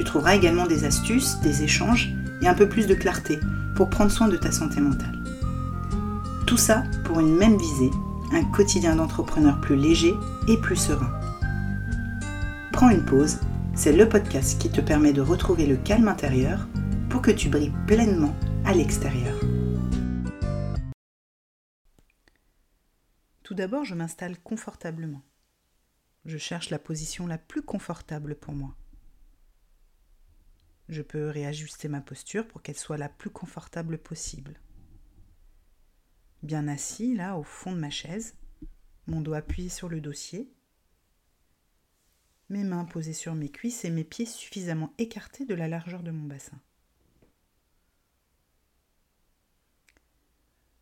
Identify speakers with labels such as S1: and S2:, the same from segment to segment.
S1: Tu trouveras également des astuces, des échanges et un peu plus de clarté pour prendre soin de ta santé mentale. Tout ça pour une même visée, un quotidien d'entrepreneur plus léger et plus serein. Prends une pause, c'est le podcast qui te permet de retrouver le calme intérieur pour que tu brilles pleinement à l'extérieur. Tout d'abord, je m'installe confortablement. Je cherche la position la plus confortable pour moi. Je peux réajuster ma posture pour qu'elle soit la plus confortable possible. Bien assis, là, au fond de ma chaise, mon doigt appuyé sur le dossier, mes mains posées sur mes cuisses et mes pieds suffisamment écartés de la largeur de mon bassin.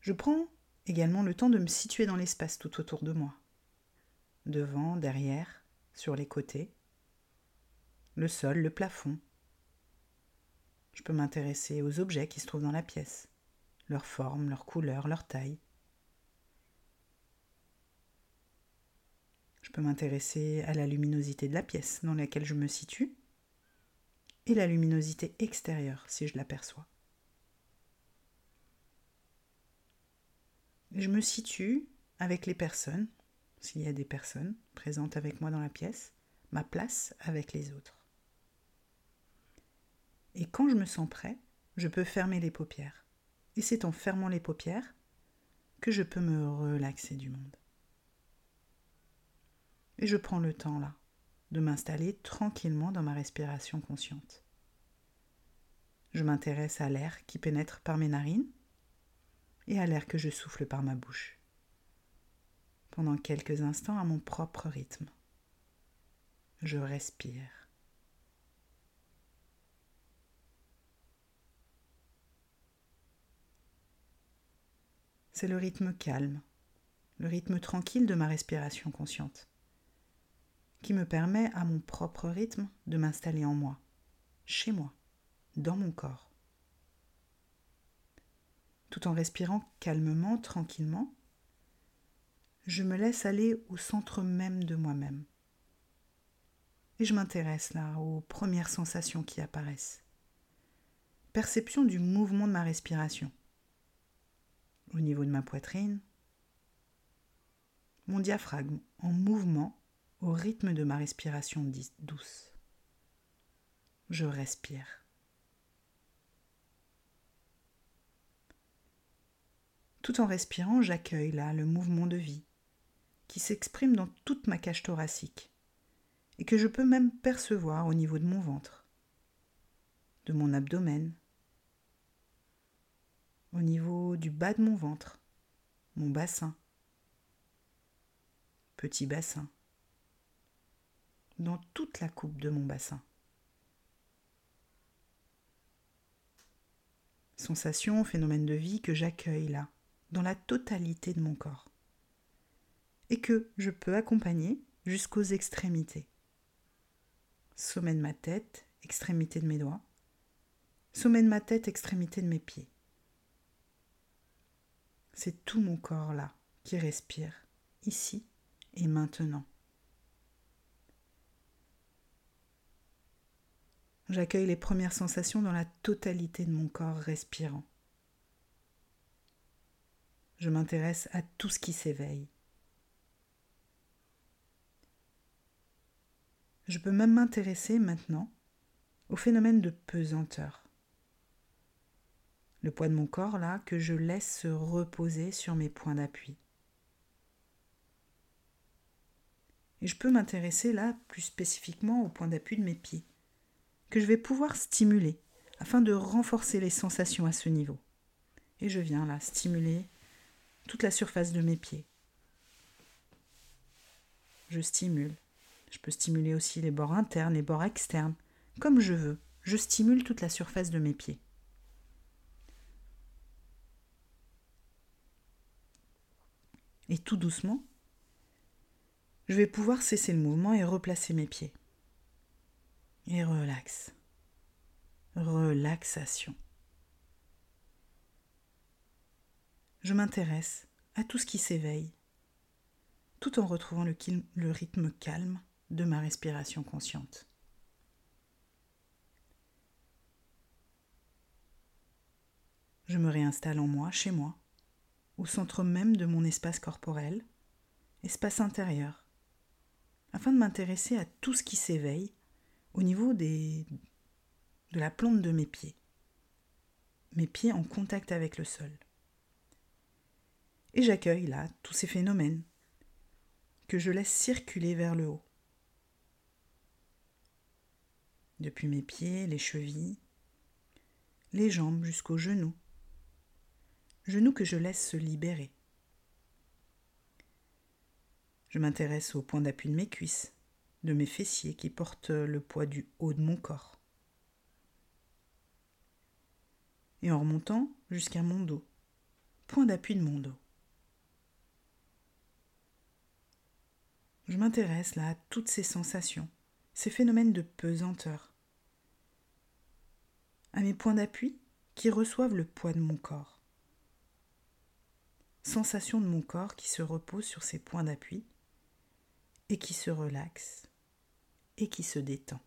S1: Je prends également le temps de me situer dans l'espace tout autour de moi. Devant, derrière, sur les côtés, le sol, le plafond. Je peux m'intéresser aux objets qui se trouvent dans la pièce, leur forme, leur couleur, leur taille. Je peux m'intéresser à la luminosité de la pièce dans laquelle je me situe et la luminosité extérieure si je l'aperçois. Je me situe avec les personnes, s'il y a des personnes présentes avec moi dans la pièce, ma place avec les autres. Et quand je me sens prêt, je peux fermer les paupières. Et c'est en fermant les paupières que je peux me relaxer du monde. Et je prends le temps là de m'installer tranquillement dans ma respiration consciente. Je m'intéresse à l'air qui pénètre par mes narines et à l'air que je souffle par ma bouche. Pendant quelques instants à mon propre rythme. Je respire. C'est le rythme calme, le rythme tranquille de ma respiration consciente, qui me permet à mon propre rythme de m'installer en moi, chez moi, dans mon corps tout en respirant calmement, tranquillement, je me laisse aller au centre même de moi-même. Et je m'intéresse là aux premières sensations qui apparaissent. Perception du mouvement de ma respiration. Au niveau de ma poitrine, mon diaphragme en mouvement au rythme de ma respiration douce. Je respire. Tout en respirant, j'accueille là le mouvement de vie qui s'exprime dans toute ma cage thoracique et que je peux même percevoir au niveau de mon ventre, de mon abdomen, au niveau du bas de mon ventre, mon bassin, petit bassin, dans toute la coupe de mon bassin. Sensation, phénomène de vie que j'accueille là, dans la totalité de mon corps et que je peux accompagner jusqu'aux extrémités. Sommet de ma tête, extrémité de mes doigts, sommet de ma tête, extrémité de mes pieds. C'est tout mon corps là qui respire, ici et maintenant. J'accueille les premières sensations dans la totalité de mon corps respirant je m'intéresse à tout ce qui s'éveille. Je peux même m'intéresser maintenant au phénomène de pesanteur. Poids de mon corps là que je laisse se reposer sur mes points d'appui. Et je peux m'intéresser là plus spécifiquement au point d'appui de mes pieds, que je vais pouvoir stimuler afin de renforcer les sensations à ce niveau. Et je viens là stimuler toute la surface de mes pieds. Je stimule. Je peux stimuler aussi les bords internes, les bords externes, comme je veux, je stimule toute la surface de mes pieds. Et tout doucement, je vais pouvoir cesser le mouvement et replacer mes pieds. Et relax. Relaxation. Je m'intéresse à tout ce qui s'éveille, tout en retrouvant le, le rythme calme de ma respiration consciente. Je me réinstalle en moi, chez moi, au centre même de mon espace corporel, espace intérieur, afin de m'intéresser à tout ce qui s'éveille au niveau des, de la plante de mes pieds, mes pieds en contact avec le sol. Et j'accueille là tous ces phénomènes que je laisse circuler vers le haut. Depuis mes pieds, les chevilles, les jambes jusqu'aux genoux, genoux que je laisse se libérer. Je m'intéresse au point d'appui de mes cuisses, de mes fessiers qui portent le poids du haut de mon corps. Et en remontant jusqu'à mon dos, point d'appui de mon dos. Je m'intéresse là à toutes ces sensations, ces phénomènes de pesanteur, à mes points d'appui qui reçoivent le poids de mon corps sensation de mon corps qui se repose sur ses points d'appui et qui se relaxe et qui se détend.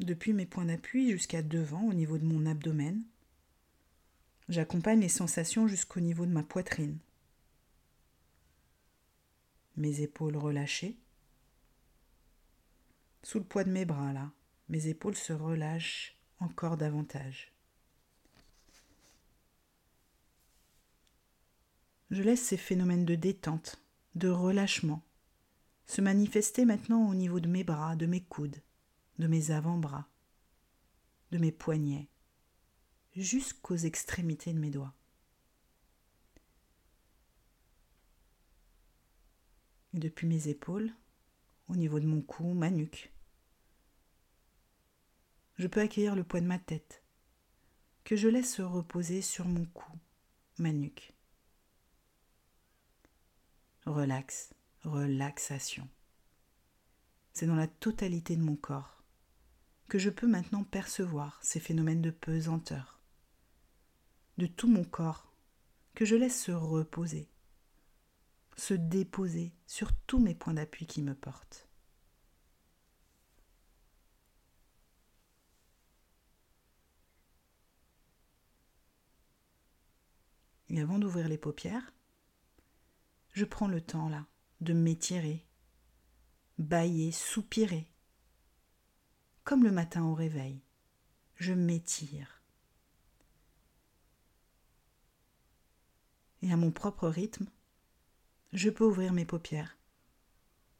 S1: Depuis mes points d'appui jusqu'à devant au niveau de mon abdomen, j'accompagne les sensations jusqu'au niveau de ma poitrine. Mes épaules relâchées. Sous le poids de mes bras là, mes épaules se relâchent encore davantage. Je laisse ces phénomènes de détente, de relâchement, se manifester maintenant au niveau de mes bras, de mes coudes, de mes avant-bras, de mes poignets, jusqu'aux extrémités de mes doigts. Et depuis mes épaules, au niveau de mon cou, ma nuque, je peux accueillir le poids de ma tête, que je laisse se reposer sur mon cou, ma nuque. Relax, relaxation. C'est dans la totalité de mon corps que je peux maintenant percevoir ces phénomènes de pesanteur, de tout mon corps, que je laisse se reposer, se déposer sur tous mes points d'appui qui me portent. Et avant d'ouvrir les paupières, je prends le temps là de m'étirer, bailler, soupirer. Comme le matin au réveil, je m'étire. Et à mon propre rythme, je peux ouvrir mes paupières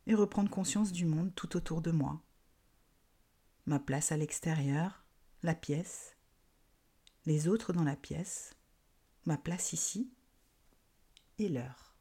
S1: et reprendre conscience du monde tout autour de moi. Ma place à l'extérieur, la pièce, les autres dans la pièce, ma place ici et l'heure.